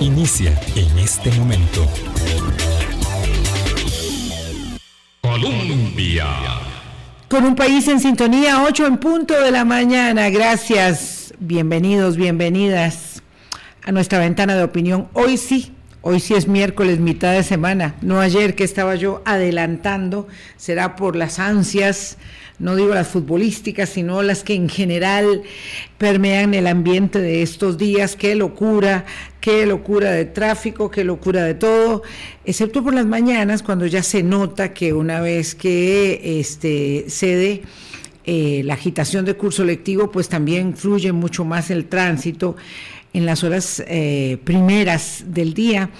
Inicia en este momento. Colombia. Con un país en sintonía, 8 en punto de la mañana. Gracias. Bienvenidos, bienvenidas a nuestra ventana de opinión. Hoy sí, Hoy sí es miércoles, mitad de semana, no ayer que estaba yo adelantando, será por las ansias, no digo las futbolísticas, sino las que en general permean el ambiente de estos días, qué locura, qué locura de tráfico, qué locura de todo, excepto por las mañanas cuando ya se nota que una vez que este, cede eh, la agitación de curso lectivo, pues también fluye mucho más el tránsito en las horas eh, primeras del día.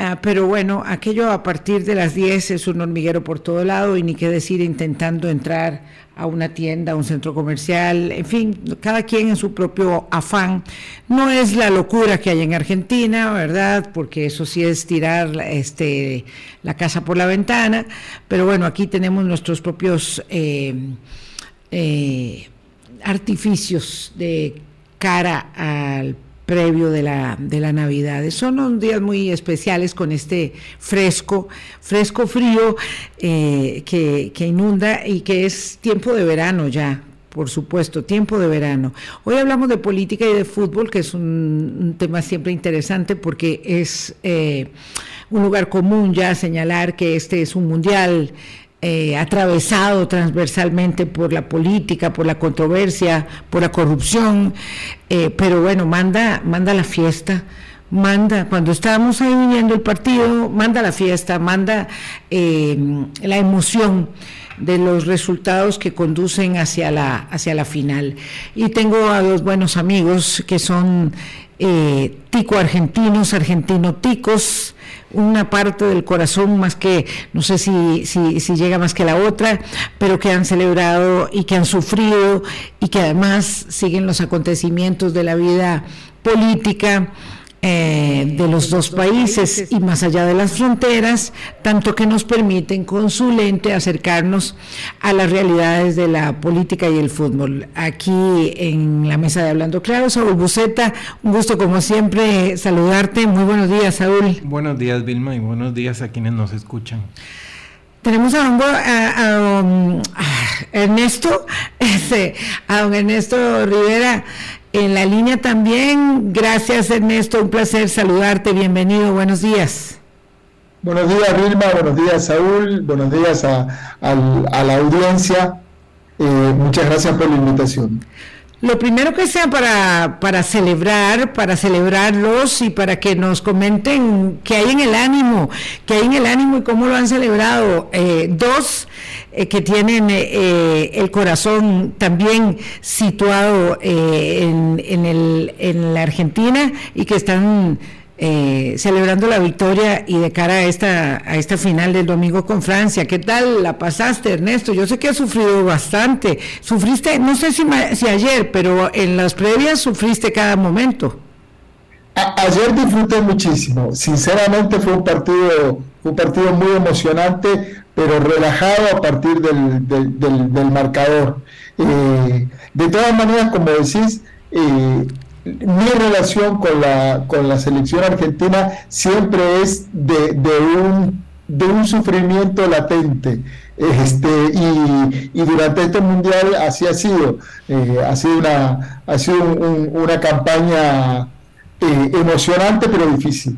Ah, pero bueno, aquello a partir de las 10 es un hormiguero por todo lado y ni qué decir intentando entrar a una tienda, a un centro comercial, en fin, cada quien en su propio afán. No es la locura que hay en Argentina, ¿verdad? Porque eso sí es tirar este, la casa por la ventana, pero bueno, aquí tenemos nuestros propios eh, eh, artificios de cara al previo de la, de la Navidad. Son unos días muy especiales con este fresco, fresco frío eh, que, que inunda y que es tiempo de verano ya, por supuesto, tiempo de verano. Hoy hablamos de política y de fútbol, que es un, tema siempre interesante porque es eh, un lugar común ya señalar que este es un mundial eh, atravesado transversalmente por la política, por la controversia, por la corrupción, eh, pero bueno, manda, manda la fiesta, manda, cuando estábamos ahí viendo el partido, manda la fiesta, manda eh, la emoción de los resultados que conducen hacia la, hacia la final. Y tengo a dos buenos amigos que son tico argentinos, argentino ticos, una parte del corazón más que, no sé si, si, si, llega más que la otra, pero que han celebrado y que han sufrido y que además siguen los acontecimientos de la vida política eh, de los dos países y más allá de las fronteras, tanto que nos permiten con su lente acercarnos a las realidades de la política y el fútbol. Aquí en la mesa de Hablando Claro, Saúl Buceta, un gusto como siempre saludarte. Muy buenos días, Saúl. Buenos días, Vilma, y buenos días a quienes nos escuchan. Tenemos a, a, um, Ernesto, este, a don Ernesto Rivera en la línea también. Gracias Ernesto, un placer saludarte, bienvenido, buenos días. Buenos días Vilma, buenos días Saúl, buenos días a, la audiencia. Eh, muchas gracias por la invitación. Lo primero que sea para, para celebrar, para celebrarlos y para que nos comenten qué hay en el ánimo, qué hay en el ánimo y cómo lo han celebrado. Eh, dos eh, que tienen eh, el corazón también situado en, en, el, en la Argentina y que están eh, celebrando la victoria y de cara a esta, a esta final del domingo con Francia. ¿Qué tal la pasaste, Ernesto? Yo sé que has sufrido bastante. Sufriste, no sé si, si ayer, pero en las previas sufriste cada momento. ayer disfruté muchísimo. Sinceramente fue un partido, un partido muy emocionante, pero relajado a partir del, del, marcador. Eh, de todas maneras, como decís, eh, mi relación con la, con la selección argentina siempre es de, de, un, de un sufrimiento latente. Este, y, y, durante este mundial así ha sido. Eh, ha sido una, ha sido una campaña eh, emocionante pero difícil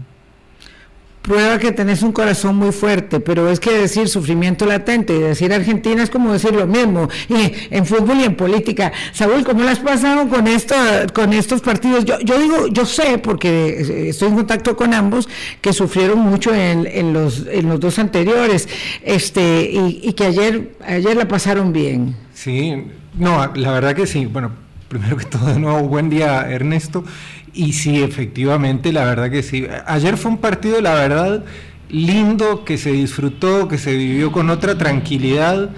prueba que tenés un corazón muy fuerte, pero es que decir sufrimiento latente y decir Argentina es como decir lo mismo, y en fútbol y en política. Saúl, ¿cómo lo has pasado con esto, con estos partidos? Yo, yo digo, yo sé, porque estoy en contacto con ambos, que sufrieron mucho en, en los, en los dos anteriores, este, y, y que ayer, ayer la pasaron bien. Sí, no, la verdad que sí. Bueno, primero que todo, de nuevo, buen día, Ernesto. Y sí, efectivamente, la verdad que sí. Ayer fue un partido, la verdad, lindo, que se disfrutó, que se vivió con otra tranquilidad,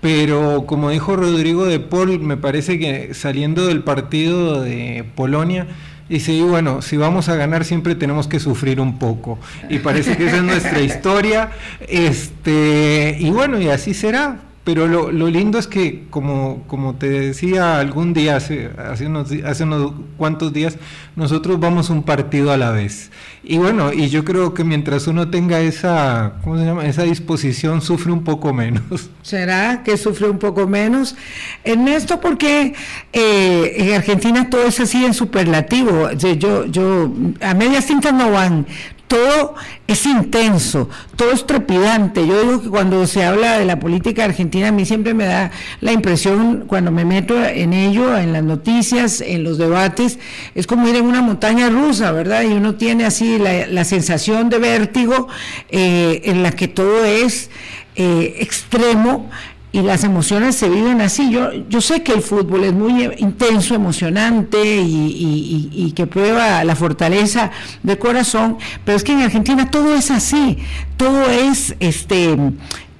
pero como dijo Rodrigo de Paul, me parece que saliendo del partido de Polonia, dice, y bueno, si vamos a ganar siempre tenemos que sufrir un poco. Y parece que esa es nuestra historia. Este, y bueno, y así será pero lo, lo, lindo es que, como, como te decía algún día, hace, hace, unos, hace unos cuantos días, nosotros vamos un partido a la vez. Y bueno, y yo creo que mientras uno tenga esa, ¿cómo se llama? Esa disposición, sufre un poco menos. ¿Será que sufre un poco menos? Ernesto, porque eh, en Argentina todo es así en superlativo. Yo, yo, a medias tintas no van todo es intenso, todo es trepidante. Yo digo que cuando se habla de la política argentina, a mí siempre me da la impresión, cuando me meto en ello, en las noticias, en los debates, es como ir en una montaña rusa, ¿verdad? Y uno tiene así la, sensación de vértigo eh, en la que todo es eh, extremo y las emociones se viven así. Yo, yo sé que el fútbol es muy intenso, emocionante y, que prueba la fortaleza del corazón, pero es que en Argentina todo es así, todo es este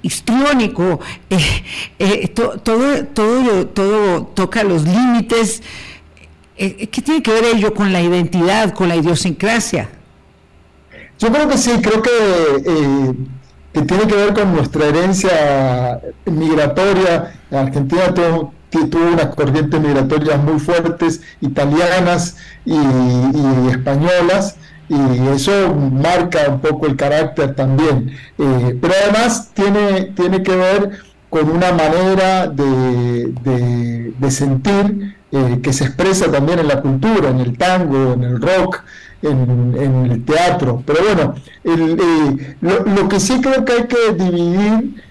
histriónico, eh, eh, todo, todo, todo toca los límites. Eh, ¿Qué tiene que ver ello con la identidad, con la idiosincrasia? Yo creo que sí, creo que que tiene que ver con nuestra herencia migratoria. Argentina tuvo, unas corrientes migratorias muy fuertes, italianas y, españolas, y eso marca un poco el carácter también. Eh, pero además tiene, tiene que ver con una manera de, de, sentir eh, que se expresa también en la cultura, en el tango, en el rock, en, el teatro. Pero bueno, eh, lo, que sí creo que hay que dividir,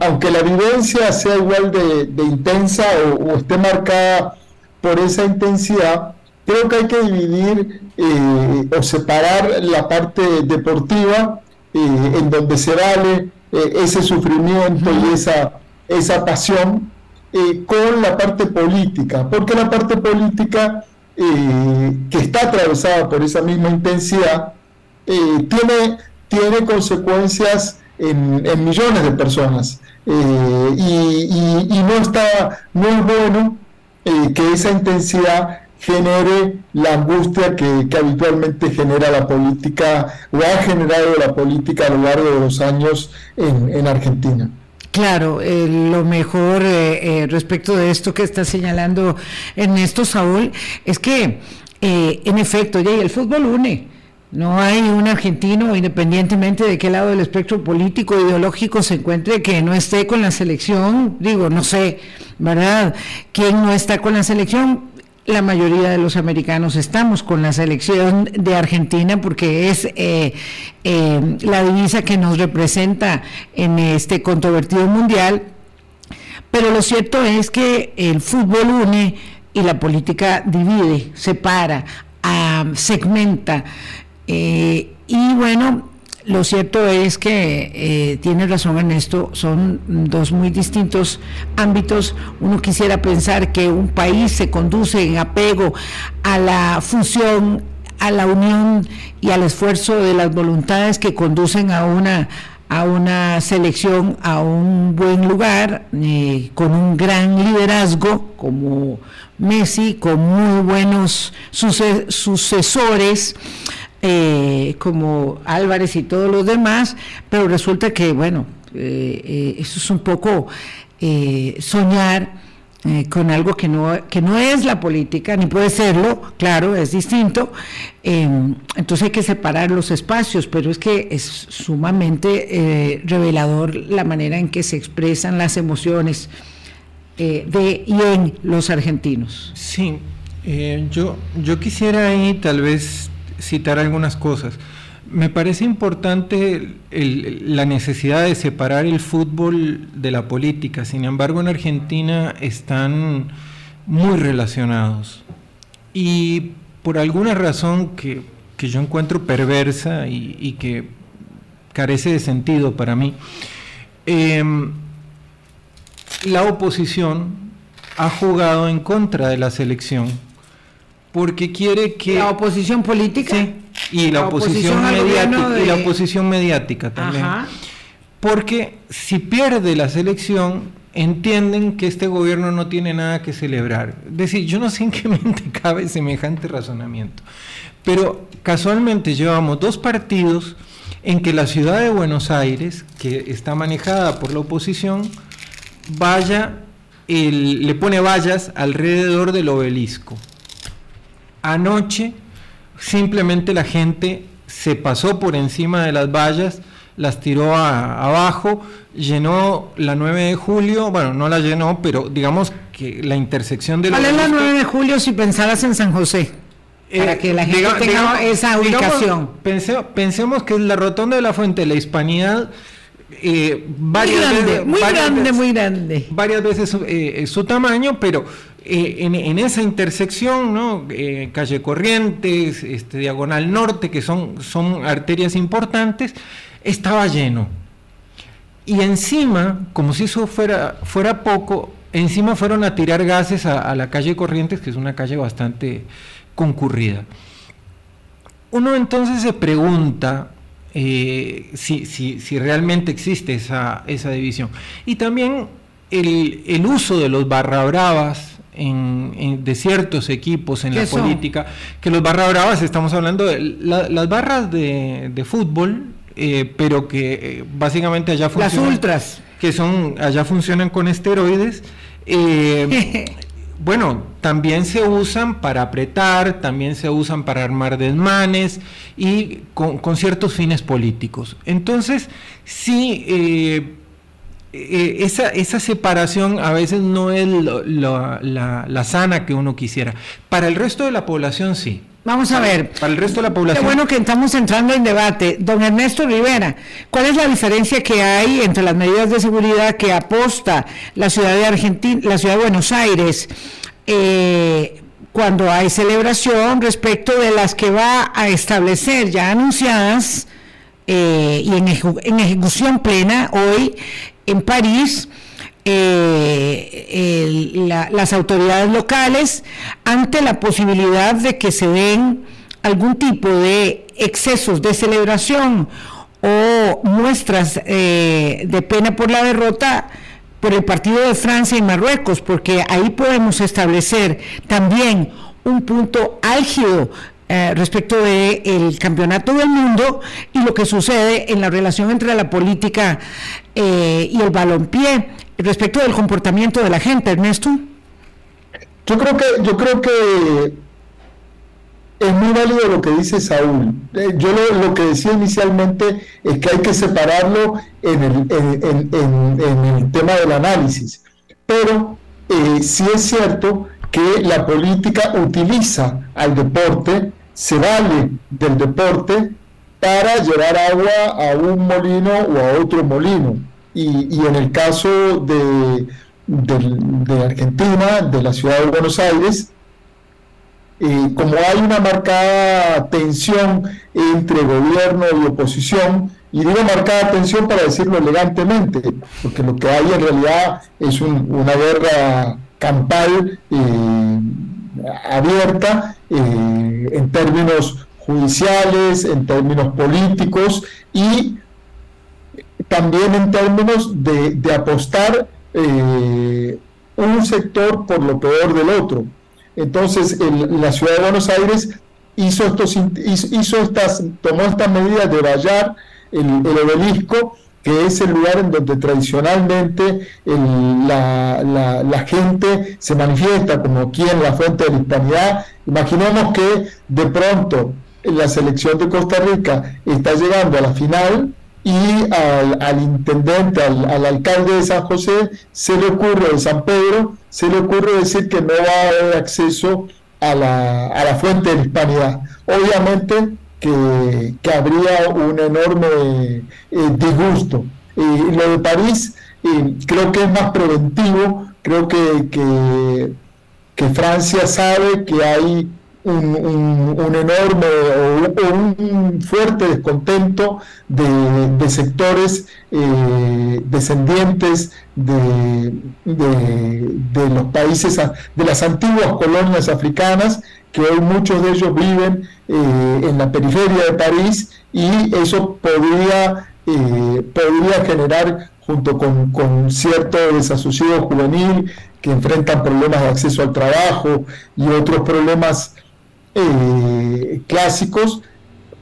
aunque la vivencia sea igual de, intensa o, esté marcada por esa intensidad, creo que hay que dividir eh, o separar la parte deportiva eh, en donde se vale ese sufrimiento y esa, esa pasión con la parte política, porque la parte política eh, que está atravesada por esa misma intensidad, eh, tiene, tiene consecuencias en, millones de personas. Eh, y, no, está, no es bueno que esa intensidad genere la angustia que, habitualmente genera la política o ha generado la política a lo largo de los años en Argentina. Claro, eh, lo mejor eh, eh, respecto de esto que está señalando Ernesto Saúl es que, en efecto, ya el fútbol une. No hay un argentino, independientemente de qué lado del espectro político ideológico se encuentre, que no esté con la selección. Digo, no sé, ¿verdad? ¿Quién no está con la selección? La mayoría de los americanos estamos con la selección de Argentina porque es eh, eh, la divisa que nos representa en este controvertido mundial. Pero lo cierto es que el fútbol une y la política divide, separa, ah, segmenta. Eh, y bueno, lo cierto es que eh, tiene razón en esto, son dos muy distintos ámbitos. Uno quisiera pensar que un país se conduce en apego a la fusión, a la unión y al esfuerzo de las voluntades que conducen a una a una selección a un buen lugar, eh, con un gran liderazgo como Messi, con muy buenos sucesores eh, como Álvarez y todos los demás, pero resulta que, bueno, eh, eh, eso es un poco soñar con algo que no, que no es la política, ni puede serlo, claro, es distinto, entonces hay que separar los espacios, pero es que es sumamente revelador la manera en que se expresan las emociones de y en los argentinos. Sí, yo, yo quisiera ahí tal vez citar algunas cosas. Me parece importante la necesidad de separar el fútbol de la política, sin embargo en Argentina están muy relacionados. Y por alguna razón que, yo encuentro perversa y, que carece de sentido para mí, em, la oposición ha jugado en contra de la selección porque quiere que... La oposición política. Sí, y la, oposición, mediática, y la oposición mediática también. Porque si pierde la selección, entienden que este gobierno no tiene nada que celebrar. Es decir, yo no sé en qué mente cabe semejante razonamiento. Pero casualmente llevamos dos partidos en que la ciudad de Buenos Aires, que está manejada por la oposición, vaya, le pone vallas alrededor del obelisco. Anoche simplemente la gente se pasó por encima de las vallas, las tiró abajo, llenó la 9 de julio, bueno, no la llenó, pero digamos que la intersección de ¿Cuál es la 9 de julio si pensaras en San José? Para eh, que la gente tenga esa ubicación. pensemos que es la rotonda de la fuente de la hispanidad. Eh, varias muy grande, veces, muy grande, muy grande. Varias veces eh, su tamaño, pero en, esa intersección, ¿no? calle Corrientes, este, Diagonal Norte, que son, son arterias importantes, estaba lleno. Y encima, como si eso fuera, fuera poco, encima fueron a tirar gases a, la calle Corrientes, que es una calle bastante concurrida. Uno entonces se pregunta eh, si, si, realmente existe esa, esa división. Y también el, uso de los barra bravas en, de ciertos equipos en la política, que los barra bravas, estamos hablando de las barras de, de fútbol, eh, pero que eh, básicamente allá funcionan. Las ultras. Que son, allá funcionan con esteroides. Eh, bueno, también se usan para apretar, también se usan para armar desmanes y con, ciertos fines políticos. Entonces, sí, esa, esa, separación a veces no es la sana que uno quisiera. Para el resto de la población sí. Vamos a ver. Para el resto de la población. Qué bueno que estamos entrando en debate. Don Ernesto Rivera, ¿cuál es la diferencia que hay entre las medidas de seguridad que aposta la ciudad de Argentina, la ciudad de Buenos Aires, eh, cuando hay celebración respecto de las que va a establecer ya anunciadas eh, y en, en ejecución plena hoy en París? eh, las autoridades locales ante la posibilidad de que se den algún tipo de excesos de celebración o muestras eh, de pena por la derrota por el partido de Francia y Marruecos, porque ahí podemos establecer también un punto álgido eh, respecto del campeonato del mundo y lo que sucede en la relación entre la política eh, y el balompié respecto del comportamiento de la gente, Ernesto? Yo creo que, yo creo que es muy válido lo que dice Saúl. Eh, yo lo, que decía inicialmente es que hay que separarlo en el, tema del análisis. Pero sí es cierto que la política utiliza al deporte, se vale del deporte para llevar agua a un molino o a otro molino. Y, en el caso de, Argentina, de la ciudad de Buenos Aires, eh, como hay una marcada tensión entre gobierno y oposición, y digo marcada tensión para decirlo elegantemente, porque lo que hay en realidad es una guerra campal eh, abierta eh, en términos judiciales, en términos políticos y también en términos de, apostar eh, un sector por lo peor del otro. Entonces, la ciudad de Buenos Aires hizo, estos, hizo estas, tomó estas medidas de vallar el, obelisco, que es el lugar en donde tradicionalmente la, gente se manifiesta, como aquí en la Fuente de la Hispanidad. Imaginemos que de pronto la selección de Costa Rica está llegando a la final y al, intendente, al, alcalde de San José, se le ocurre, de San Pedro, se le ocurre decir que no va a haber acceso a la, a la fuente de la hispanidad. Obviamente que, habría un enorme eh, disgusto. y lo de París eh, creo que es más preventivo, creo que, que, Francia sabe que hay un, enorme o, un fuerte descontento de, sectores eh, descendientes de, de, los países, de las antiguas colonias africanas, que hoy muchos de ellos viven eh, en la periferia de París y eso podría, eh, podría generar junto con, con cierto desasosiego juvenil que enfrentan problemas de acceso al trabajo y otros problemas eh, clásicos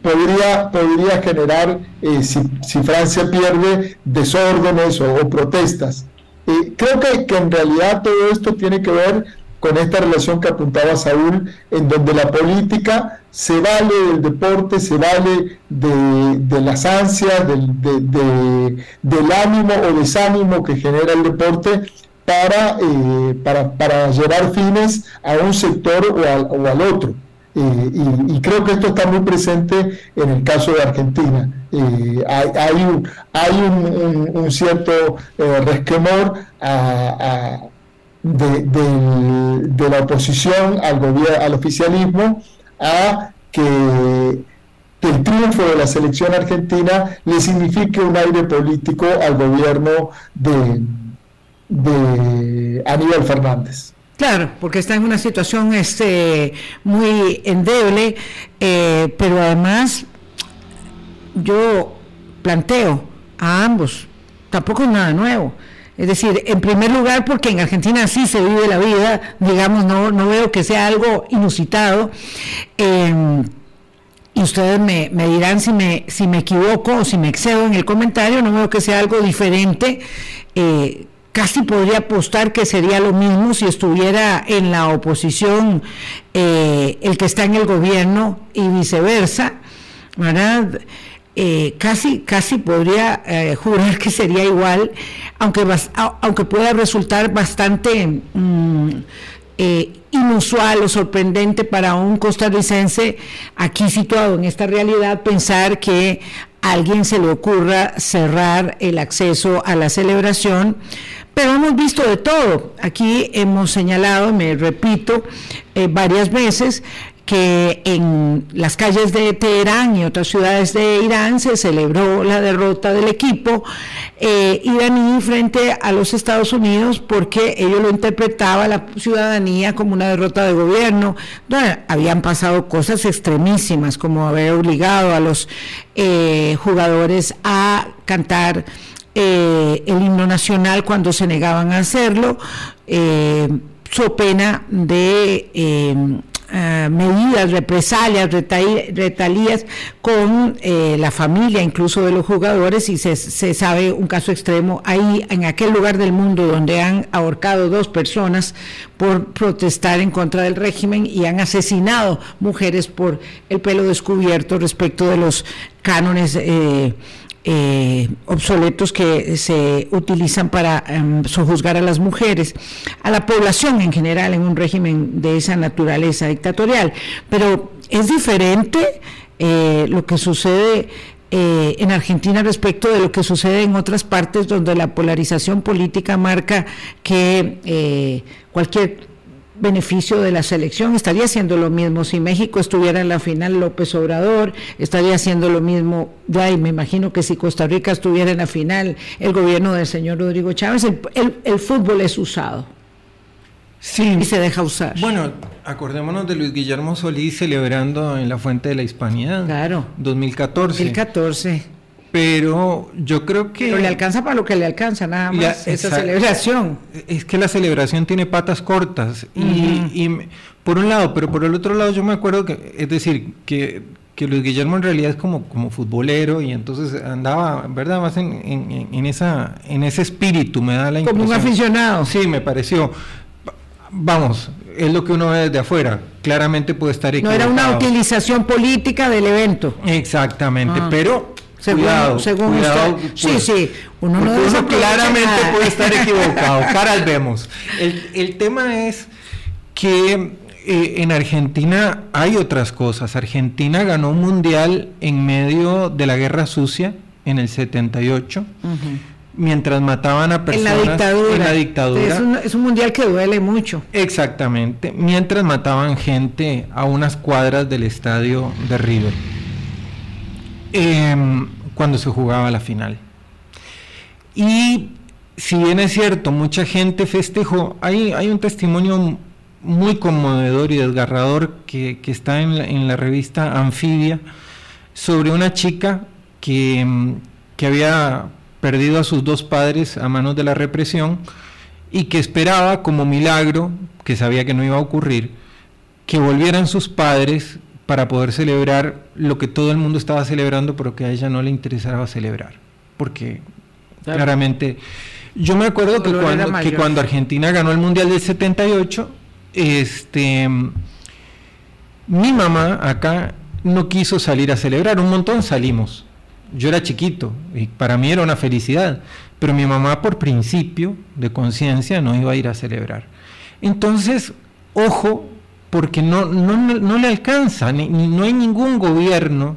podría, podría generar, eh, si, Francia pierde, desórdenes o, protestas. Eh, Eh, creo que, que en realidad todo esto tiene que ver con esta relación que apuntaba Saúl, en donde la política se vale del deporte, se vale de, las ansias, del, ánimo o desánimo que genera el deporte para, eh, para, llevar fines a un sector o al, al otro. Eh, y, creo que esto está muy presente en el caso de Argentina. Eh, hay, hay, un, hay un, cierto resquemor a de, la oposición al, gobierno, al oficialismo a que, el triunfo de la selección argentina le signifique un aire político al gobierno de, de Aníbal Fernández. Claro, porque está en una situación este, muy endeble, eh, pero además yo planteo a ambos, tampoco es nada nuevo es decir, en primer lugar, porque en Argentina sí se vive la vida, digamos, no, no veo que sea algo inusitado. Em, y ustedes me, dirán si me, si me equivoco o si me excedo en el comentario, no veo que sea algo diferente. Eh, casi podría apostar que sería lo mismo si estuviera en la oposición eh, el que está en el gobierno y viceversa, ¿verdad? Eh, casi, casi podría eh, jurar que sería igual, aunque, aunque pueda resultar bastante mm, eh, inusual o sorprendente para un costarricense aquí situado en esta realidad pensar que a alguien se le ocurra cerrar el acceso a la celebración. Pero hemos visto de todo. Aquí hemos señalado, me repito, varias veces, que en las calles de Teherán y otras ciudades de Irán se celebró la derrota del equipo eh, iraní frente a los Estados Unidos porque ellos lo interpretaba la ciudadanía como una derrota de gobierno. habían pasado cosas extremísimas como haber obligado a los eh, jugadores a cantar eh, el himno nacional cuando se negaban a hacerlo, so pena de eh, medidas, represalias, retalías con eh, la familia incluso de los jugadores y se, sabe un caso extremo ahí en aquel lugar del mundo donde han ahorcado dos personas por protestar en contra del régimen y han asesinado mujeres por el pelo descubierto respecto de los cánones eh, eh, obsoletos que se utilizan para em, sojuzgar a las mujeres, a la población en general en un régimen de esa naturaleza dictatorial. Pero es diferente eh, lo que sucede eh, en Argentina respecto de lo que sucede en otras partes donde la polarización política marca que cualquier beneficio de la selección. Estaría haciendo lo mismo si México estuviera en la final López Obrador, estaría haciendo lo mismo, ya y me imagino que si Costa Rica estuviera en la final el gobierno del señor Rodrigo Chávez, el, fútbol es usado. Sí. Y se deja usar. Bueno, acordémonos de Luis Guillermo Solís celebrando en la Fuente de la Hispanidad. Claro. 2014. 2014 pero yo creo que... Pero le alcanza para lo que le alcanza, nada más, esa celebración. Es que la celebración tiene patas cortas, y, por un lado, pero por el otro lado yo me acuerdo que, es decir, que, que Luis Guillermo en realidad es como, como futbolero, y entonces andaba, ¿verdad?, más en, en, esa, en ese espíritu, me da la impresión. Como un aficionado. Sí, me pareció. Vamos, es lo que uno ve desde afuera. Claramente puede estar equivocado. No era una utilización política del evento. Exactamente, ah. pero según, cuidado, según usted. Sí, pues, sí. Uno, no claramente puede estar equivocado. Caras vemos. El, el tema es que eh, en Argentina hay otras cosas. Argentina ganó un mundial en medio de la guerra sucia en el 78. Mientras mataban a personas en la dictadura. En la dictadura. Es, un, es un mundial que duele mucho. Exactamente. Mientras mataban gente a unas cuadras del estadio de River. Em, cuando se jugaba la final. Y si bien es cierto, mucha gente festejó, hay, hay un testimonio muy conmovedor y desgarrador que, está en la, revista Anfibia sobre una chica que, em, que había perdido a sus dos padres a manos de la represión y que esperaba como milagro, que sabía que no iba a ocurrir, que volvieran sus padres para poder celebrar lo que todo el mundo estaba celebrando, pero que a ella no le interesaba celebrar, porque claramente Yo me acuerdo que cuando, que cuando Argentina ganó el Mundial del 78, este, mi mamá acá no quiso salir a celebrar, un montón salimos. Yo era chiquito y para mí era una felicidad, pero mi mamá por principio de conciencia no iba a ir a celebrar. Entonces, ojo, porque no, no, no le alcanza, ni- no hay ningún gobierno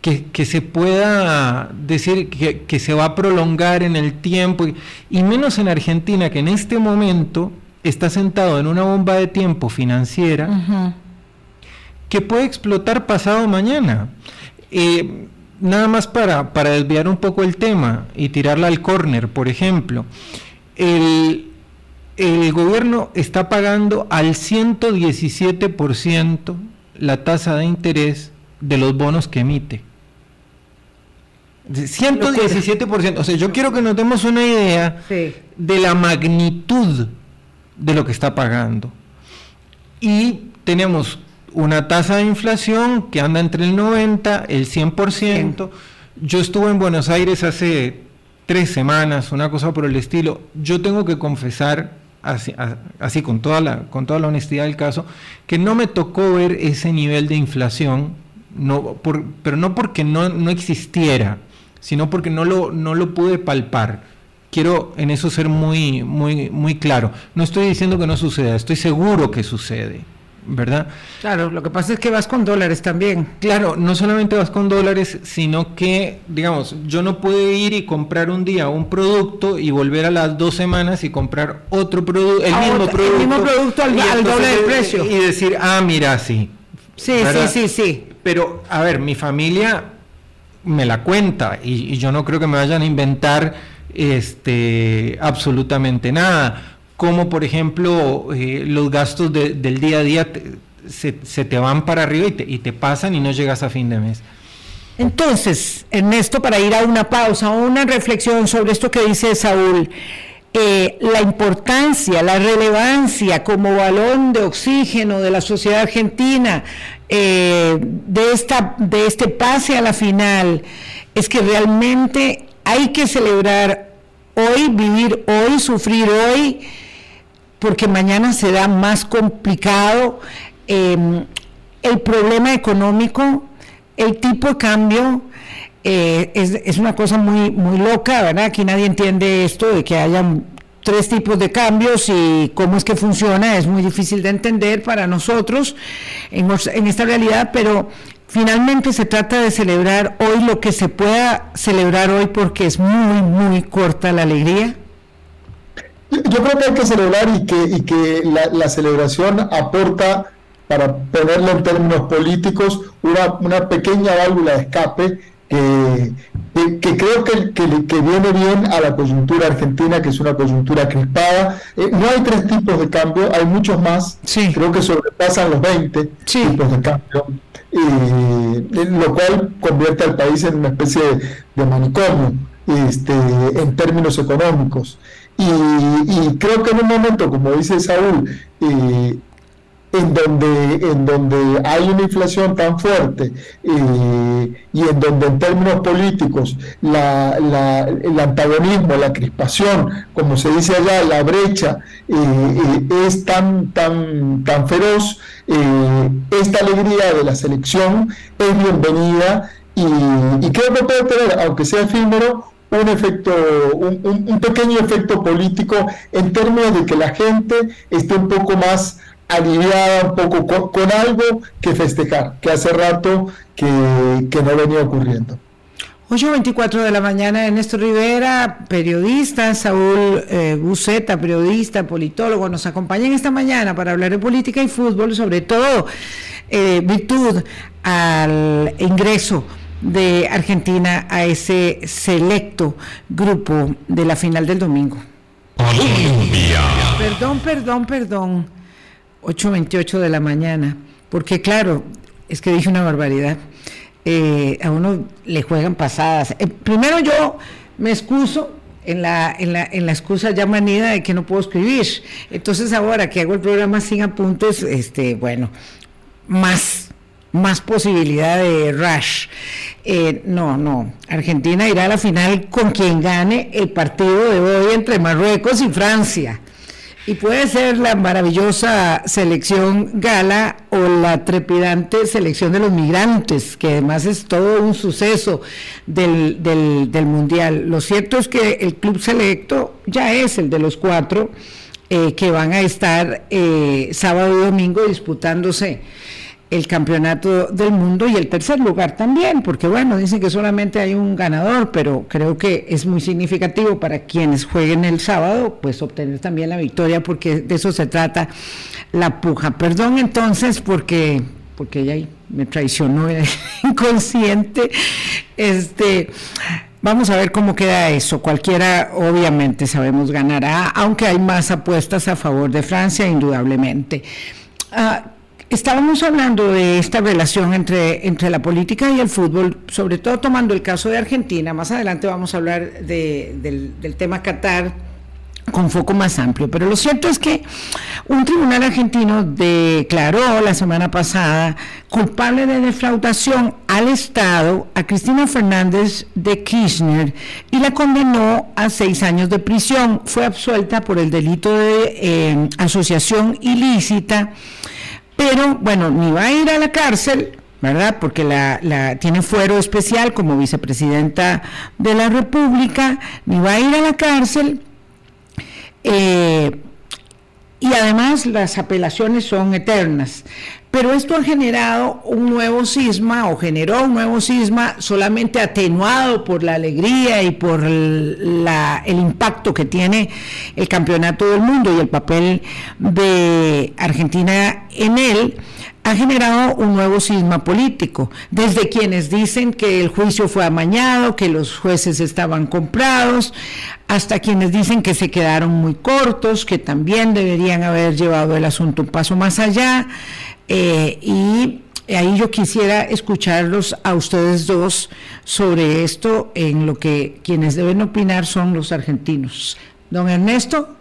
que, que se pueda decir que, que se va a prolongar en el tiempo, y, menos en Argentina, que en este momento está sentado en una bomba de tiempo financiera que puede explotar pasado mañana. Eh, nada más para, para desviar un poco el tema y tirarla al córner, por ejemplo, el, el gobierno está pagando al 117% la tasa de interés de los bonos que emite. De 117%. O sea, yo quiero que nos demos una idea Sí. de la magnitud de lo que está pagando. Y tenemos una tasa de inflación que anda entre el 90, el 100%. Yo estuve en Buenos Aires hace tres semanas, una cosa por el estilo. Yo tengo que confesar, así, así con, toda la, con toda la honestidad del caso, que no me tocó ver ese nivel de inflación, no, por- pero no porque no, no existiera, sino porque no lo, no lo pude palpar. Quiero en eso ser muy, muy, muy claro. No estoy diciendo que no suceda, estoy seguro que sucede, ¿verdad? Claro, lo que pasa es que vas con dólares también. Claro, no solamente vas con dólares, sino que, digamos, yo no puedo ir y comprar un día un producto y volver a las dos semanas y comprar otro producto, el mismo el producto. mismo producto al- doble del de- precio. Y decir, ah, mira, sí. Sí, ¿verdad? sí, sí, sí. Pero, a ver, mi familia me la cuenta y, y yo no creo que me vayan a inventar este, absolutamente nada. Como, por ejemplo, eh, los gastos de- del día a día se te van para arriba y te, y te pasan y no llegas a fin de mes. Entonces, Ernesto, para ir a una pausa, una reflexión sobre esto que dice Saúl, eh, la importancia, la relevancia como balón de oxígeno de la sociedad argentina eh, de, esta, de este pase a la final, es que realmente hay que celebrar hoy, vivir hoy, sufrir hoy, porque mañana será más complicado. eh, el problema económico, el tipo de cambio, eh, es, es una cosa muy, muy loca, ¿verdad? Aquí nadie entiende esto de que hayan tres tipos de cambios y cómo es que funciona, es muy difícil de entender para nosotros en, os- en esta realidad, pero finalmente se trata de celebrar hoy lo que se pueda celebrar hoy porque es muy, muy corta la alegría. Yo creo que hay que celebrar y que, y que la, la celebración aporta, para ponerlo en términos políticos, una, una pequeña válvula de escape que, que- que creo que, viene bien a la coyuntura argentina, que es una coyuntura crispada. Eh, no hay tres tipos de cambio, hay muchos más. Sí. Creo que sobrepasan los 20 Sí. tipos de cambio. eh, lo cual convierte al país en una especie de, de manicomio este, en términos económicos. Y, y creo que en un momento, como dice Saúl, eh, en donde, en donde hay una inflación tan fuerte eh, y en donde en términos políticos la- la- el antagonismo, la crispación, como se dice allá, la brecha eh, es tan, tan, tan feroz, esta alegría de la selección es bienvenida y, y creo que puede tener, aunque sea efímero, un efecto, un, pequeño efecto político en términos de que la gente esté un poco más aliviada, un poco con, algo que festejar, que hace rato que, que no venía ocurriendo. 8.24 de la mañana, Ernesto Rivera, periodista, Saúl eh, Buceta, periodista, politólogo, nos acompañan esta mañana para hablar de política y fútbol, sobre todo eh, virtud al ingreso de Argentina a ese selecto grupo de la final del domingo. Colombia. Perdón, perdón, perdón. 8.28 de la mañana. Porque claro, es que dije una barbaridad. Eh, a uno le juegan pasadas. Eh, primero yo me excuso en la, en, la, en la excusa ya manida de que no puedo escribir. Entonces ahora que hago el programa sin apuntes, este, bueno, más, más posibilidad de rush. Eh, no, no. Argentina irá a la final con quien gane el partido de hoy entre Marruecos y Francia. Y puede ser la maravillosa selección gala o la trepidante selección de los migrantes, que además es todo un suceso del, del, Mundial. Lo cierto es que el club selecto ya es el de los cuatro eh, que van a estar eh, sábado y domingo disputándose el campeonato del mundo y el tercer lugar también, porque bueno, dicen que solamente hay un ganador, pero creo que es muy significativo para quienes jueguen el sábado, pues obtener también la victoria, porque de eso se trata la puja. Perdón entonces, porque porque ella me traicionó inconsciente. Este, vamos a ver cómo queda eso. Cualquiera, obviamente, sabemos ganará, aunque hay más apuestas a favor de Francia, indudablemente. Ah, Estábamos hablando de esta relación entre, entre la política y el fútbol, sobre todo tomando el caso de Argentina. Más adelante vamos a hablar del, del tema Qatar con foco más amplio. Pero lo cierto es que un tribunal argentino declaró la semana pasada culpable de defraudación al Estado a Cristina Fernández de Kirchner y la condenó a seis años de prisión. Fue absuelta por el delito de eh, asociación ilícita pero bueno, ni va a ir a la cárcel, ¿verdad? Porque la, tiene fuero especial como vicepresidenta de la República, ni va a ir a la cárcel. Eh, y además las apelaciones son eternas. Pero esto ha generado un nuevo cisma o generó un nuevo cisma solamente atenuado por la alegría y por el, el impacto que tiene el campeonato del mundo y el papel de Argentina en él ha generado un nuevo cisma político, desde quienes dicen que el juicio fue amañado, que los jueces estaban comprados, hasta quienes dicen que se quedaron muy cortos, que también deberían haber llevado el asunto un paso más allá. Eh, y ahí yo quisiera escucharlos a ustedes dos sobre esto, en lo que quienes deben opinar son los argentinos. Don Ernesto.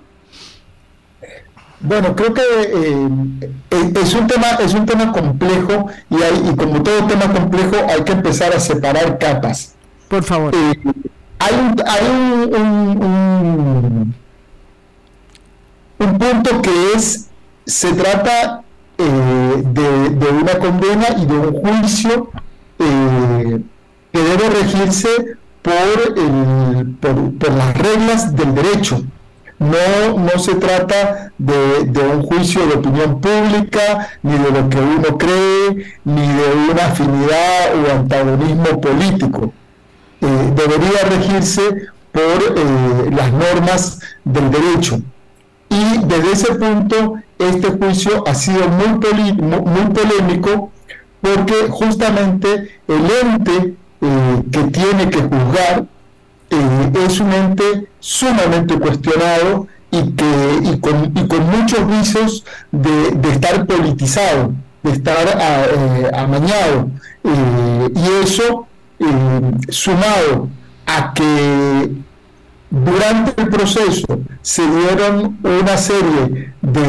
Bueno, creo que eh, es, un tema, es un tema complejo y, hay, como todo tema complejo hay que empezar a separar capas. Por favor. Eh, hay un, un, punto que es, se trata eh, de, una condena y de un juicio que debe regirse por, el, por las reglas del derecho no, no se trata de, un juicio de opinión pública, ni de lo que uno cree, ni de una afinidad o antagonismo político. Eh, debería regirse por eh, las normas del derecho. Y desde ese punto, este juicio ha sido muy, muy polémico porque justamente el ente eh, que tiene que juzgar eh, es un ente sumamente cuestionado y, que, y, con, y con muchos visos de, estar politizado, de estar eh, amañado. Y eso, sumado a que durante el proceso se dieron una serie de,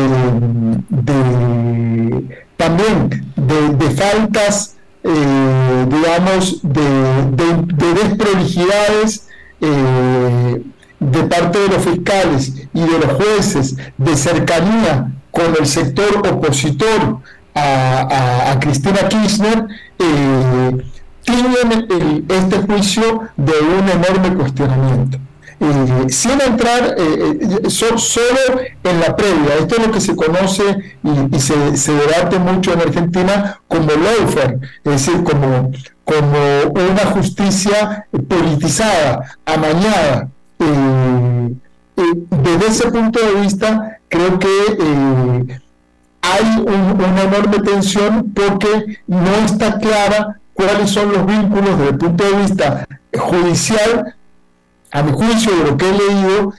de también de, faltas, digamos, de, de desprolijidades eh, de parte de los fiscales y de los jueces de cercanía con el sector opositor a, Cristina Kirchner, eh, tienen este juicio de un enorme cuestionamiento. Eh, sin entrar solo en la previa, esto es lo que se conoce y, se, debate mucho en Argentina como lawfare, es decir, como, como una justicia politizada, amañada. Eh, eh, desde ese punto de vista, creo que eh, hay una enorme tensión porque no está clara cuáles son los vínculos desde el punto de vista judicial. A mi juicio, de lo que he leído,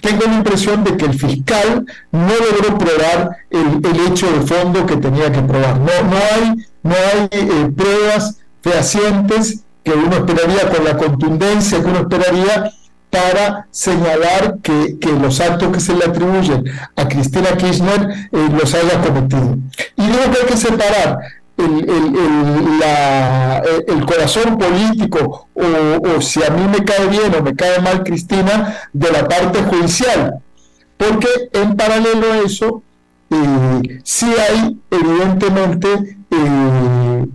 tengo la impresión de que el fiscal no logró probar el, hecho de fondo que tenía que probar. No, no hay, no hay pruebas fehacientes que uno esperaría con la contundencia que uno esperaría para señalar que, los actos que se le atribuyen a Cristina Kirchner eh, los haya cometido. Y luego que hay que separar el, corazón político o, si a mí me cae bien o me cae mal Cristina de la parte judicial. Porque en paralelo a eso, eh, sí hay evidentemente eh,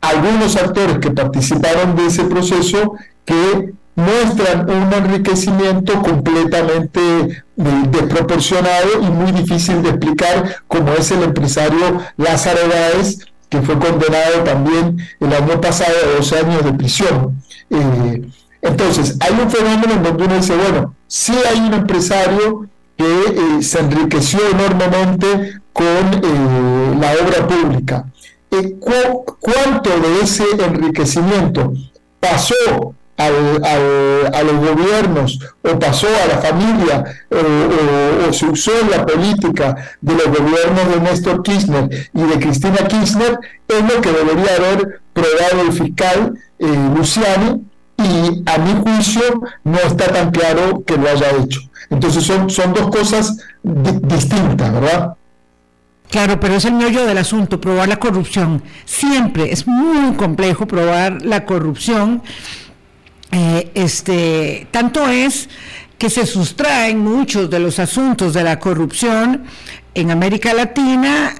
algunos actores que participaron de ese proceso que muestran un enriquecimiento completamente eh, desproporcionado y muy difícil de explicar, como es el empresario Lázaro Báez, que fue condenado también el año pasado a 12 años de prisión. Eh, entonces, hay un fenómeno en donde uno dice, bueno, sí hay un empresario que eh, se enriqueció enormemente con la obra pública. ¿Cuánto de ese enriquecimiento pasó a los gobiernos o pasó a la familia o, se usó la política de los gobiernos de Néstor Kirchner y de Cristina Kirchner es lo que debería haber probado el fiscal eh, Luciani y a mi juicio no está tan claro que lo haya hecho. Entonces son, son dos cosas distintas, ¿verdad? Claro, pero es el meollo del asunto, probar la corrupción. Siempre es muy complejo probar la corrupción eh, este, tanto es que se sustraen muchos de los asuntos de la corrupción en América Latina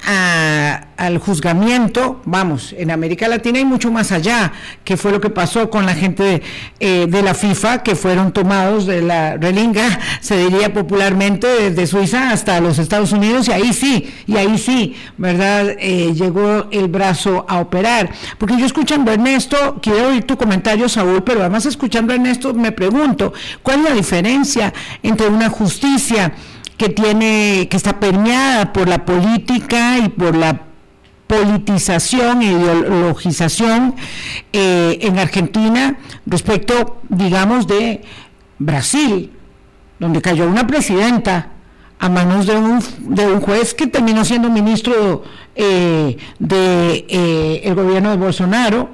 al juzgamiento, vamos, en América Latina y mucho más allá, que fue lo que pasó con la gente de, eh, de la FIFA, que fueron tomados de la relinga, se diría popularmente, desde Suiza hasta los Estados Unidos, y ahí sí, y ahí sí, ¿verdad? Eh, llegó el brazo a operar. Porque yo escuchando a Ernesto, quiero oír tu comentario, Saúl, pero además escuchando a Ernesto me pregunto, ¿cuál es la diferencia entre una justicia que tiene, que está permeada por la política y por la politización e ideologización eh, en Argentina respecto, digamos, de Brasil, donde cayó una presidenta a manos de un, de un juez que terminó siendo ministro eh, de eh, gobierno de Bolsonaro,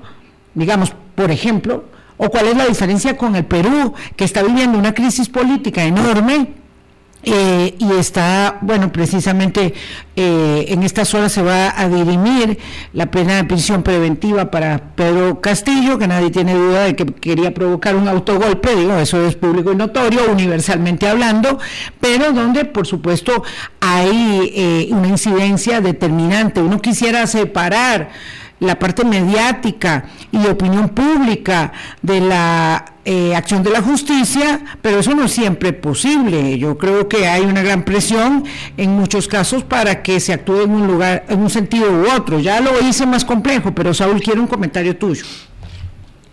digamos, por ejemplo, o cuál es la diferencia con el Perú, que está viviendo una crisis política enorme eh, y está, bueno, precisamente eh, en estas horas se va a dirimir la pena de prisión preventiva para Pedro Castillo, que nadie tiene duda de que quería provocar un autogolpe, digo, eso es público y notorio, universalmente hablando, pero donde, por supuesto, hay eh, una incidencia determinante. Uno quisiera separar la parte mediática y opinión pública de la eh, acción de la justicia, pero eso no es siempre posible. Yo creo que hay una gran presión en muchos casos para que se actúe en un lugar, en un sentido u otro. Ya lo hice más complejo, pero Saúl quiere un comentario tuyo.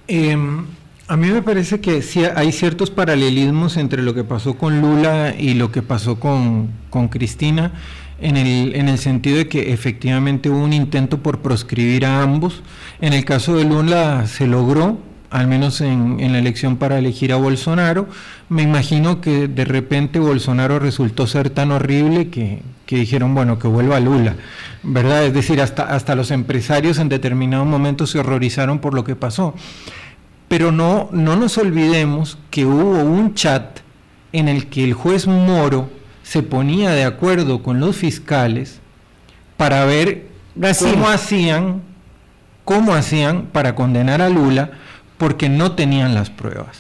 Em, a mí me parece que sí hay ciertos paralelismos entre lo que pasó con Lula y lo que pasó con, con Cristina en el, en el sentido de que efectivamente hubo un intento por proscribir a ambos. En el caso de Lula se logró, al menos en, en, la elección para elegir a Bolsonaro. Me imagino que de repente Bolsonaro resultó ser tan horrible que, que, dijeron, bueno, que vuelva Lula, ¿verdad? Es decir, hasta, hasta los empresarios en determinado momento se horrorizaron por lo que pasó. Pero no, no nos olvidemos que hubo un chat en el que el juez Moro se ponía de acuerdo con los fiscales para ver cómo hacían, cómo hacían para condenar a Lula porque no tenían las pruebas.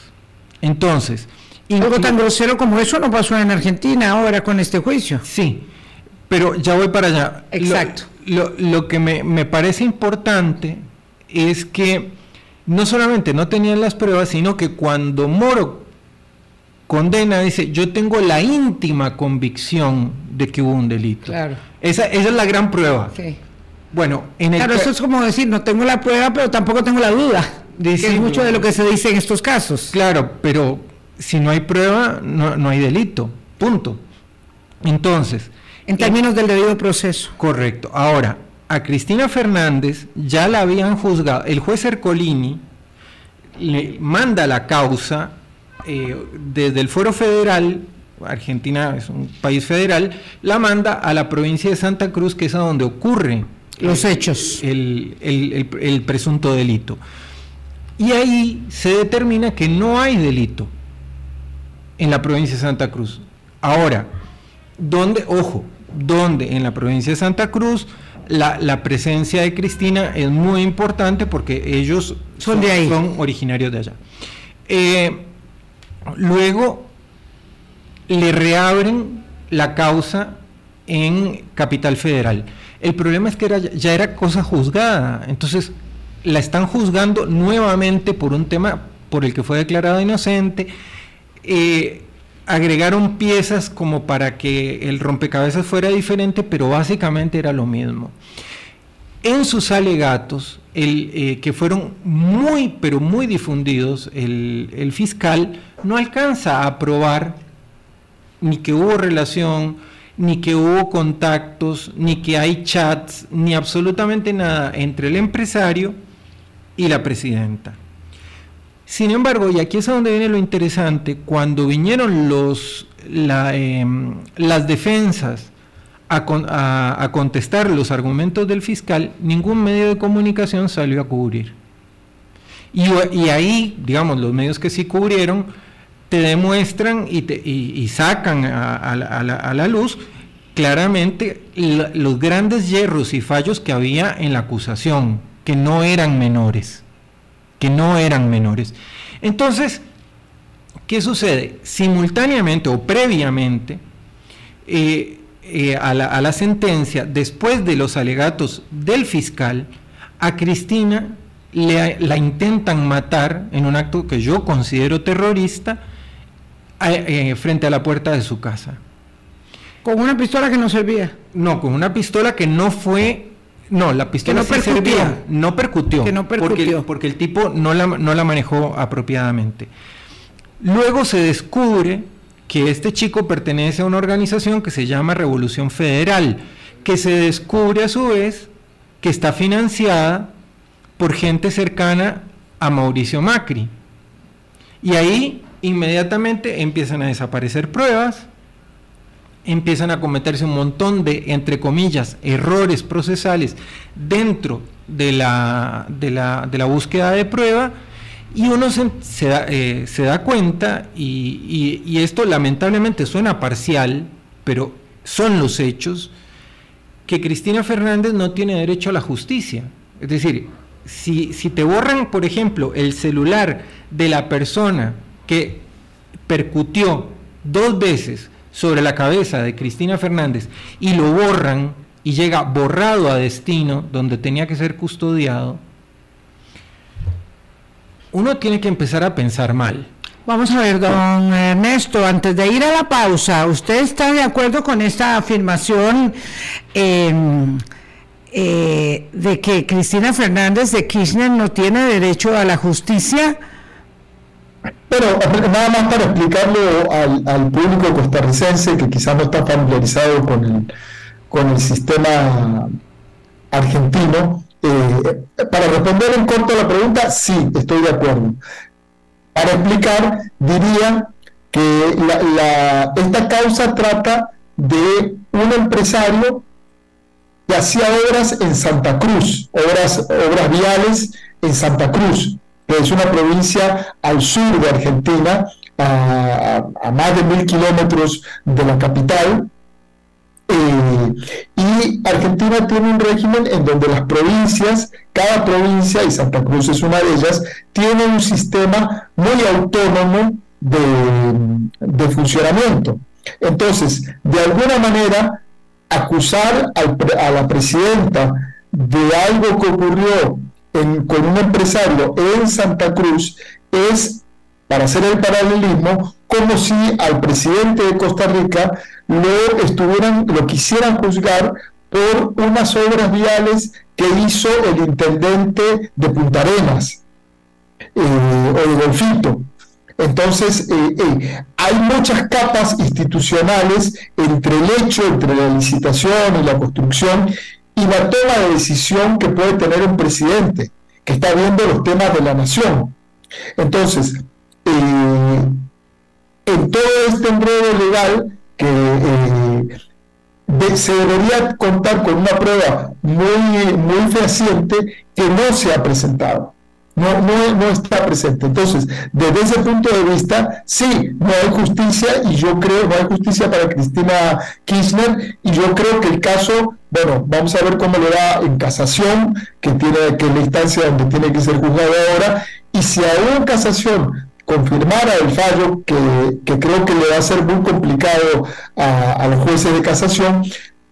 Entonces, algo tan grosero como eso no pasó en Argentina ahora con este juicio. Sí, pero ya voy para allá. Exacto. Lo, lo, que me, me parece importante es que no solamente no tenían las pruebas, sino que cuando Moro condena, dice, yo tengo la íntima convicción de que hubo un delito. Claro. Esa, esa es la gran prueba. Sí. Bueno, en el Claro, eso es como decir, no tengo la prueba, pero tampoco tengo la duda. Que es mucho de lo que se dice en estos casos. Claro, pero si no hay prueba, no, no hay delito. Punto. Entonces. En términos del debido proceso. Correcto. Ahora, a Cristina Fernández ya la habían juzgado. El juez Ercolini le manda la causa eh, desde el Foro Federal, Argentina es un país federal, la manda a la provincia de Santa Cruz, que es a donde ocurre los hechos, el, el, presunto delito. Y ahí se determina que no hay delito en la provincia de Santa Cruz. Ahora, ¿dónde, ojo, dónde en la provincia de Santa Cruz la, presencia de Cristina es muy importante porque ellos son, de ahí. son originarios de allá. Eh, luego le reabren la causa en Capital Federal. El problema es que era, ya era cosa juzgada, entonces la están juzgando nuevamente por un tema por el que fue declarado inocente. Eh, agregaron piezas como para que el rompecabezas fuera diferente, pero básicamente era lo mismo. En sus alegatos, el, eh, que fueron muy, pero muy difundidos, el, el fiscal no alcanza a probar ni que hubo relación, ni que hubo contactos, ni que hay chats, ni absolutamente nada entre el empresario y la presidenta. Sin embargo, y aquí es a donde viene lo interesante, cuando vinieron los, em, las defensas a, contestar los argumentos del fiscal, ningún medio de comunicación salió a cubrir. Y, ahí, digamos, los medios que sí cubrieron, te demuestran y, sacan a, la, luz claramente los grandes hierros y fallos que había en la acusación, que no eran menores que no eran menores. Entonces, ¿qué sucede? Simultáneamente o previamente eh, eh, a, la, sentencia, después de los alegatos del fiscal, a Cristina la intentan matar en un acto que yo considero terrorista eh, frente a la puerta de su casa. ¿Con una pistola que no servía? No, con una pistola que no fue no, la pistola no servía, no percutió. Que no percutió. Porque, el tipo no la, no la manejó apropiadamente. Luego se descubre que este chico pertenece a una organización que se llama Revolución Federal, que se descubre a su vez que está financiada por gente cercana a Mauricio Macri. Y ahí inmediatamente empiezan a desaparecer pruebas, empiezan a cometerse un montón de, entre comillas, errores procesales dentro de la, de la, búsqueda de prueba y uno se, eh, da, cuenta, y, esto lamentablemente suena parcial, pero son los hechos, que Cristina Fernández no tiene derecho a la justicia. Es decir, si, si te borran, por ejemplo, el celular de la persona que percutió dos veces sobre la cabeza de Cristina Fernández y lo borran y llega borrado a destino donde tenía que ser custodiado, uno tiene que empezar a pensar mal. Vamos a ver, don Ernesto, antes de ir a la pausa, ¿usted está de acuerdo con esta afirmación em, eh, de que Cristina Fernández de Kirchner no tiene derecho a la justicia? Bueno, nada más para explicarlo al, público costarricense que quizás no está familiarizado con el, con el sistema argentino, eh, para responder en corto la pregunta, sí, estoy de acuerdo. Para explicar, diría que esta causa trata de un empresario que hacía obras en Santa Cruz, obras, obras viales en Santa Cruz, es una provincia al sur de Argentina, a, más de mil kilómetros de la capital. Eh, y Argentina tiene un régimen en donde las provincias, cada provincia, y Santa Cruz es una de ellas, tiene un sistema muy autónomo de, funcionamiento. Entonces, de alguna manera, acusar a la presidenta de algo que ocurrió con un empresario en Santa Cruz es, para hacer el paralelismo, como si al presidente de Costa Rica lo estuvieran, lo quisieran juzgar por unas obras viales que hizo el intendente de Punta Arenas eh, o de Golfito. Entonces, eh, eh, hay muchas capas institucionales entre el hecho, entre la licitación y la construcción, y la toma de decisión que puede tener un presidente que está viendo los temas de la nación. Entonces, eh, en todo este enredo legal que eh, se debería contar con una prueba muy, muy fehaciente que no se ha presentado. No, no, está presente. Entonces, desde ese punto de vista, sí, no hay justicia y yo creo, no hay justicia para Cristina Kirchner y yo creo que el caso, bueno, vamos a ver cómo le va en casación, que tiene que es la instancia donde tiene que ser juzgado ahora, y si aún casación confirmara el fallo, que, que, creo que le va a ser muy complicado a, a los jueces de casación,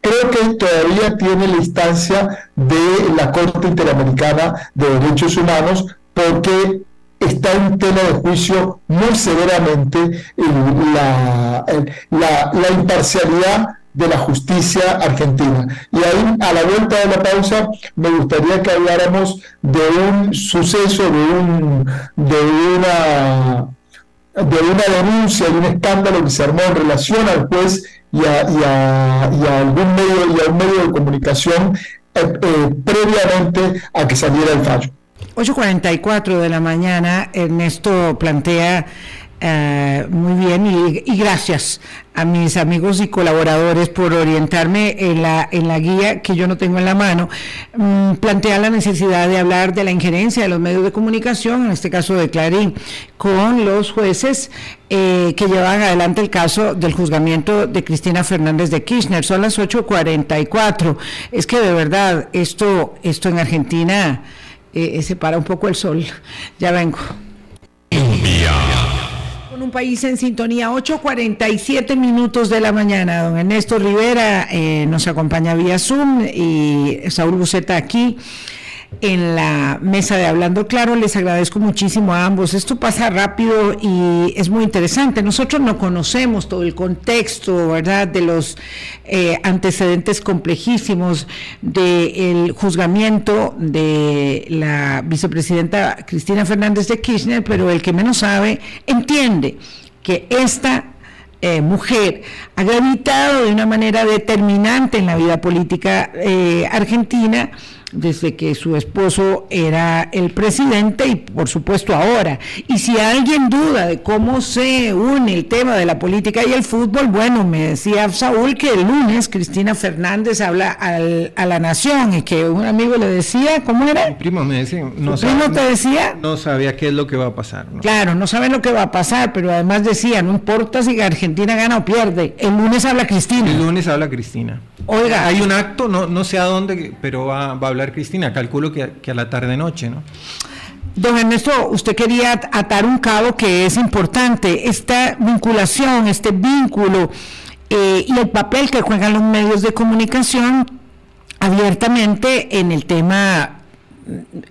creo que todavía tiene la instancia de la Corte Interamericana de Derechos Humanos porque está en tela de juicio muy severamente la, imparcialidad de la justicia argentina. Y ahí, a la vuelta de la pausa, me gustaría que habláramos de un suceso, de, un, de una de una denuncia, de un escándalo que se armó en relación al juez y a, algún medio y a un medio de comunicación eh, eh, previamente a que saliera el fallo. 8.44 de la mañana, Ernesto plantea eh, muy bien y, gracias a mis amigos y colaboradores por orientarme en la, en la guía que yo no tengo en la mano. Mm, plantea la necesidad de hablar de la injerencia de los medios de comunicación, en este caso de Clarín, con los jueces eh, que llevan adelante el caso del juzgamiento de Cristina Fernández de Kirchner. Son las 8.44. Es que de verdad, esto, esto en Argentina eh, se para un poco el sol. Ya vengo un país en sintonía, 8.47 minutos de la mañana. Don Ernesto Rivera eh, nos acompaña vía Zoom y Saúl Buceta aquí en la mesa de Hablando Claro. Les agradezco muchísimo a ambos. Esto pasa rápido y es muy interesante. Nosotros no conocemos todo el contexto, ¿verdad?, de los eh, antecedentes complejísimos del juzgamiento de la vicepresidenta Cristina Fernández de Kirchner, pero el que menos sabe entiende que esta eh, mujer ha gravitado de una manera determinante en la vida política eh, argentina desde que su esposo era el presidente y por supuesto ahora. Y si alguien duda de cómo se une el tema de la política y el fútbol, bueno, me decía Saúl que el lunes Cristina Fernández habla a la nación y que un amigo le decía, ¿cómo era? Mi primo me decía, no, primo te decía? No sabía qué es lo que va a pasar. Claro, no saben lo que va a pasar, pero además decía, no importa si Argentina gana o pierde, el lunes habla Cristina. El lunes habla Cristina. Oiga. Hay un acto, no, no sé a dónde, pero va, a hablar Cristina, calculo que, a la tarde-noche, ¿no? Don Ernesto, usted quería atar un cabo que es importante, esta vinculación, este vínculo eh, y el papel que juegan los medios de comunicación abiertamente en el tema,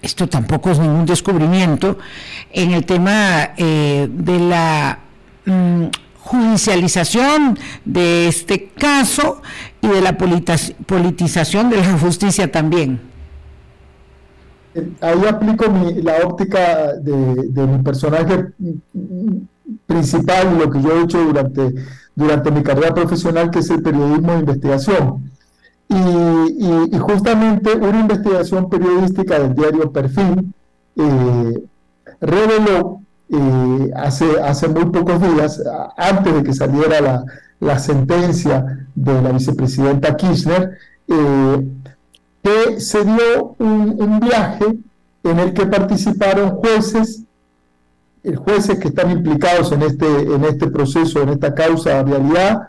esto tampoco es ningún descubrimiento, en el tema eh, de la mm, judicialización de este caso y de la politización de la justicia también. Ahí aplico la óptica de, mi personaje principal y lo que yo he hecho durante, durante mi carrera profesional, que es el periodismo de investigación. Y, justamente una investigación periodística del diario Perfil eh, reveló eh, hace, hace muy pocos días, antes de que saliera la, la sentencia de la vicepresidenta Kirchner, eh, que se dio un, viaje en el que participaron jueces, eh, jueces que están implicados en este, en este proceso, en esta causa de realidad,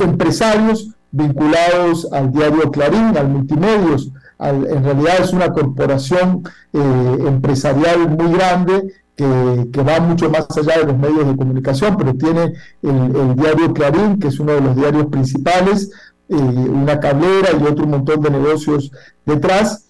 empresarios vinculados al diario Clarín, al multimedios, en realidad es una corporación empresarial muy grande que, va mucho más allá de los medios de comunicación, pero tiene el, diario Clarín, que es uno de los diarios principales, eh, una cablera y otro montón de negocios detrás,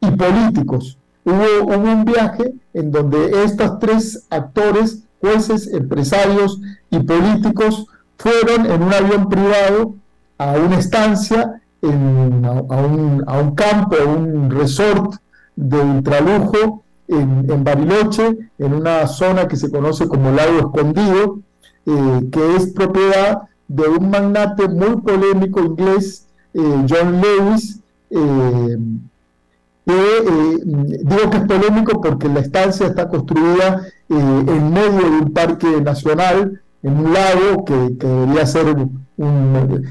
y políticos. Hubo, hubo un viaje en donde estos tres actores, jueces, empresarios y políticos, fueron en un avión privado a una estancia, en, a, un, a un campo, a un resort de ultralujo, en, Bariloche, en una zona que se conoce como Lago Escondido, eh, que es propiedad de un magnate muy polémico inglés, eh, John Lewis, eh, digo que es polémico porque la estancia está construida en medio de un parque nacional, en un lago que, debería ser un,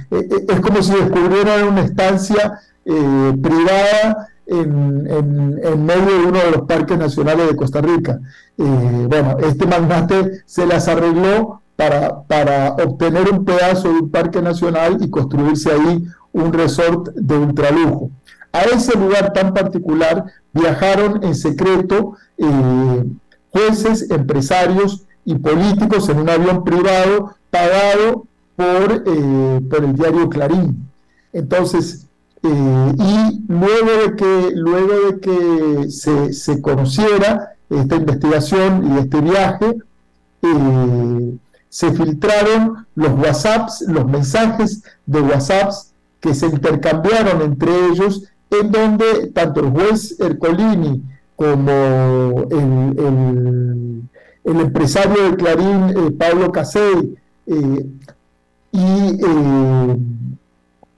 es como si descubrieran una estancia privada en, medio de uno de los parques nacionales de Costa Rica. Eh, bueno, este magnate se las arregló para, para obtener un pedazo de un parque nacional y construirse ahí un resort de ultralujo. A ese lugar tan particular viajaron en secreto eh, jueces, empresarios y políticos en un avión privado pagado por, eh, por el diario Clarín. Entonces, eh, y luego de que, luego de que se, se conociera esta investigación y este viaje, se filtraron los WhatsApps, los mensajes de WhatsApps que se intercambiaron entre ellos, en donde tanto el juez Ercolini como el, empresario de Clarín, eh, Pablo Casey, eh, y, eh,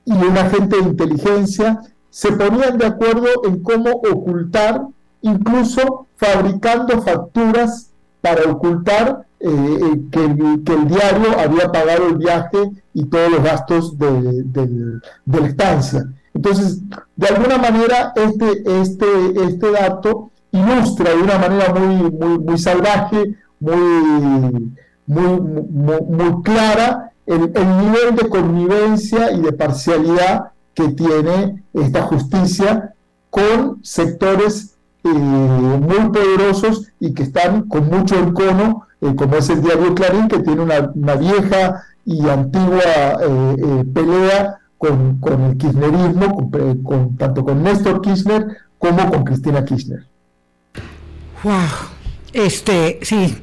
y un agente de inteligencia se ponían de acuerdo en cómo ocultar, incluso fabricando facturas para ocultar eh, eh, que, el, diario había pagado el viaje y todos los gastos de, la estancia. Entonces, de alguna manera, este, este, este dato ilustra de una manera muy, muy, muy salvaje, muy, muy, muy, clara, el, nivel de connivencia y de parcialidad que tiene esta justicia con sectores eh, muy poderosos y que están con mucho encono eh, como es el diario Clarín, que tiene una, vieja y antigua eh, eh, pelea con, el kirchnerismo, con, tanto con Néstor Kirchner como con Cristina Kirchner. Wow, este, sí,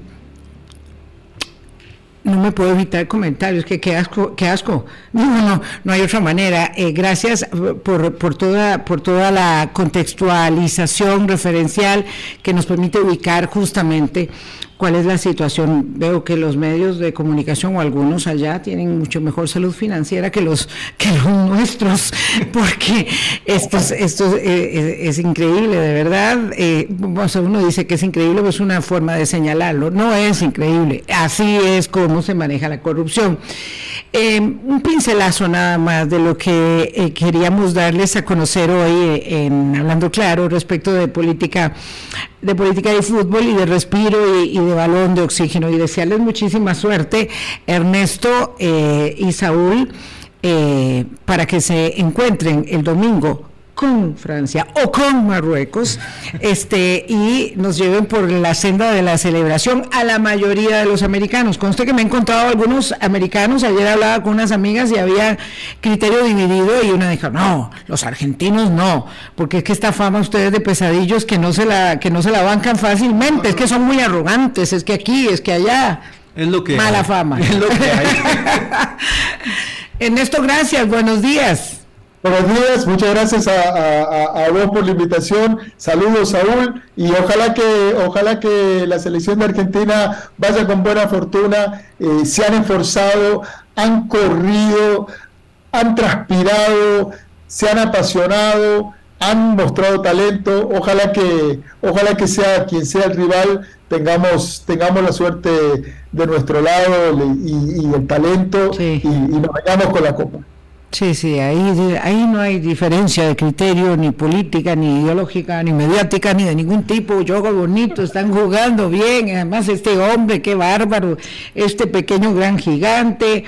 no me puedo evitar comentarios, que qué asco, qué asco. No, no, no hay otra manera. gracias por, por, toda, por toda la contextualización referencial que nos permite ubicar justamente cuál es la situación. Veo que los medios de comunicación o algunos allá tienen mucho mejor salud financiera que los que los nuestros, porque esto es, esto es, increíble, de verdad. Eh, uno dice que es increíble, pues es una forma de señalarlo. No es increíble. Así es como se maneja la corrupción. Eh, un pincelazo nada más de lo que eh, queríamos darles a conocer hoy en Hablando Claro respecto de política de política de fútbol y de respiro y, de balón de oxígeno. Y desearles muchísima suerte, Ernesto eh, y Saúl, eh, para que se encuentren el domingo con Francia o con Marruecos este y nos lleven por la senda de la celebración a la mayoría de los americanos. Conste que me he encontrado algunos americanos, ayer hablaba con unas amigas y había criterio dividido y una dijo, "No, los argentinos no, porque es que esta fama ustedes de pesadillos que no se la que no se la bancan fácilmente, es que son muy arrogantes, es que aquí, es que allá." Es lo que mala fama. Es lo que hay. Ernesto, gracias, buenos días. Buenos días, muchas gracias a, vos por la invitación. Saludos, Saúl, y ojalá que, ojalá que la selección de Argentina vaya con buena fortuna. Eh, se han esforzado, han corrido, han transpirado, se han apasionado, han mostrado talento. Ojalá que, ojalá que sea quien sea el rival, tengamos, tengamos la suerte de nuestro lado y, el talento y, y nos vayamos con la copa. Sí, sí, ahí, ahí no hay diferencia de criterio, ni política, ni ideológica, ni mediática, ni de ningún tipo. Juego bonito, están jugando bien. Además, este hombre, qué bárbaro, este pequeño gran gigante.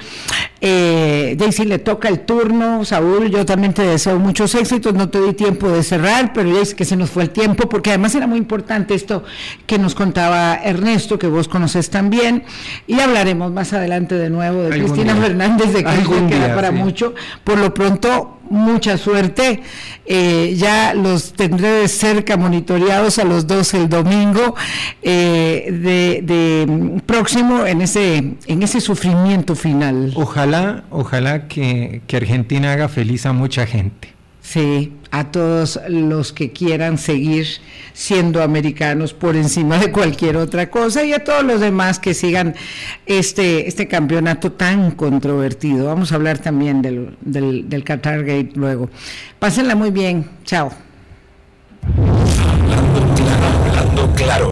Eh, Daisy le toca el turno. Saúl, yo también te deseo muchos éxitos. No te di tiempo de cerrar, pero ya es que se nos fue el tiempo, porque además era muy importante esto que nos contaba Ernesto, que vos conoces también. Y hablaremos más adelante de nuevo de Cristina Fernández, de que queda para mucho por lo pronto, mucha suerte. Eh, ya los tendré de cerca monitoreados a los dos el domingo eh, de, mm, próximo en ese, en ese sufrimiento final. Ojalá, ojalá que Argentina haga feliz a mucha gente. Sí, a todos los que quieran seguir siendo americanos por encima de cualquier otra cosa y a todos los demás que sigan este, este campeonato tan controvertido. Vamos a hablar también del, del, del Qatar Gate luego. Pásenla muy bien. Chao. Hablando claro, hablando claro.